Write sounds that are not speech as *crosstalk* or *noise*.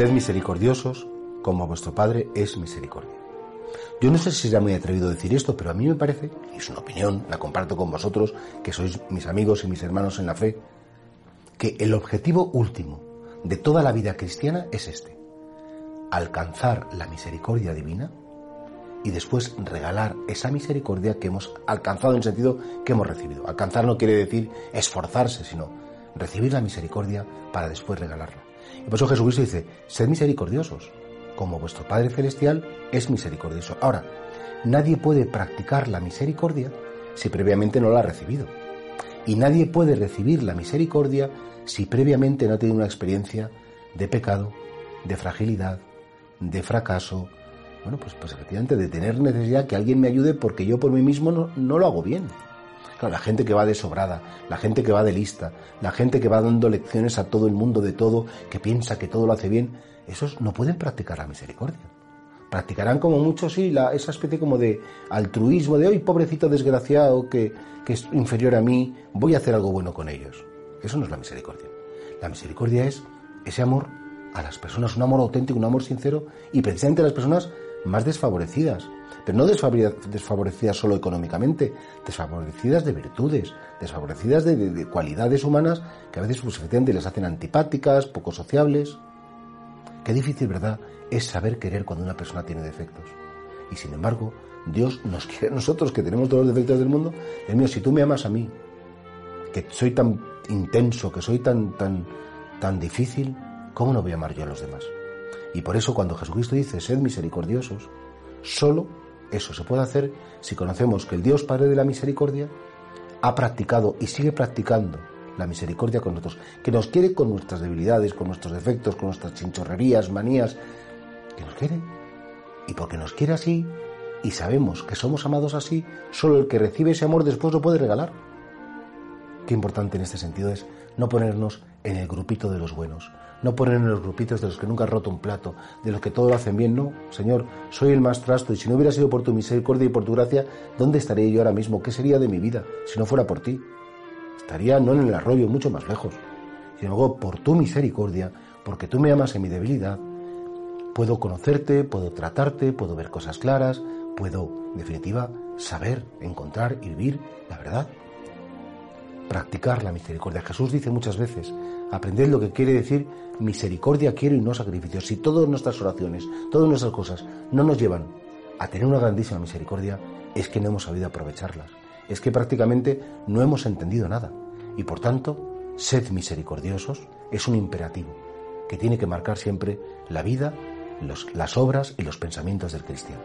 Sed misericordiosos como vuestro Padre es misericordia. Yo no sé si será muy atrevido decir esto, pero a mí me parece, y es una opinión, la comparto con vosotros, que sois mis amigos y mis hermanos en la fe, que el objetivo último de toda la vida cristiana es este, alcanzar la misericordia divina y después regalar esa misericordia que hemos alcanzado en el sentido que hemos recibido. Alcanzar no quiere decir esforzarse, sino recibir la misericordia para después regalarla. Y por eso Jesucristo dice, sed misericordiosos, como vuestro Padre Celestial es misericordioso. Ahora, nadie puede practicar la misericordia si previamente no la ha recibido. Y nadie puede recibir la misericordia si previamente no ha tenido una experiencia de pecado, de fragilidad, de fracaso, bueno, pues, pues efectivamente de tener necesidad que alguien me ayude porque yo por mí mismo no, no lo hago bien. Claro, la gente que va de sobrada, la gente que va de lista, la gente que va dando lecciones a todo el mundo de todo, que piensa que todo lo hace bien, esos no pueden practicar la misericordia. Practicarán como muchos, sí, la, esa especie como de altruismo, de hoy pobrecito desgraciado que, que es inferior a mí, voy a hacer algo bueno con ellos. Eso no es la misericordia. La misericordia es ese amor a las personas, un amor auténtico, un amor sincero y precisamente a las personas más desfavorecidas. Pero no desfavorecidas solo económicamente, desfavorecidas de virtudes, desfavorecidas de, cualidades humanas que a veces pues, efectivamente les hacen antipáticas, poco sociables. Qué difícil, ¿verdad?, es saber querer cuando una persona tiene defectos. Y sin embargo, Dios nos *laughs* quiere a nosotros, que tenemos todos los defectos del mundo. Dios mío, si tú me amas a mí, que soy tan intenso, que soy tan, tan, tan difícil, ¿cómo no voy a amar yo a los demás? Y por eso cuando Jesucristo dice, sed misericordiosos, solo eso se puede hacer si conocemos que el Dios Padre de la Misericordia ha practicado y sigue practicando la misericordia con nosotros, que nos quiere con nuestras debilidades, con nuestros defectos, con nuestras chinchorrerías, manías, que nos quiere. Y porque nos quiere así, y sabemos que somos amados así, solo el que recibe ese amor después lo puede regalar. Qué importante en este sentido es no ponernos en el grupito de los buenos, no ponernos en los grupitos de los que nunca han roto un plato, de los que todo lo hacen bien, no, Señor, soy el más trasto y si no hubiera sido por tu misericordia y por tu gracia, ¿dónde estaría yo ahora mismo? ¿Qué sería de mi vida si no fuera por ti? Estaría no en el arroyo, mucho más lejos. Y luego, por tu misericordia, porque tú me amas en mi debilidad, puedo conocerte, puedo tratarte, puedo ver cosas claras, puedo, en definitiva, saber, encontrar y vivir la verdad practicar la misericordia. Jesús dice muchas veces, aprended lo que quiere decir misericordia quiero y no sacrificios. Si todas nuestras oraciones, todas nuestras cosas no nos llevan a tener una grandísima misericordia, es que no hemos sabido aprovecharlas. Es que prácticamente no hemos entendido nada. Y por tanto, sed misericordiosos es un imperativo que tiene que marcar siempre la vida, las obras y los pensamientos del cristiano.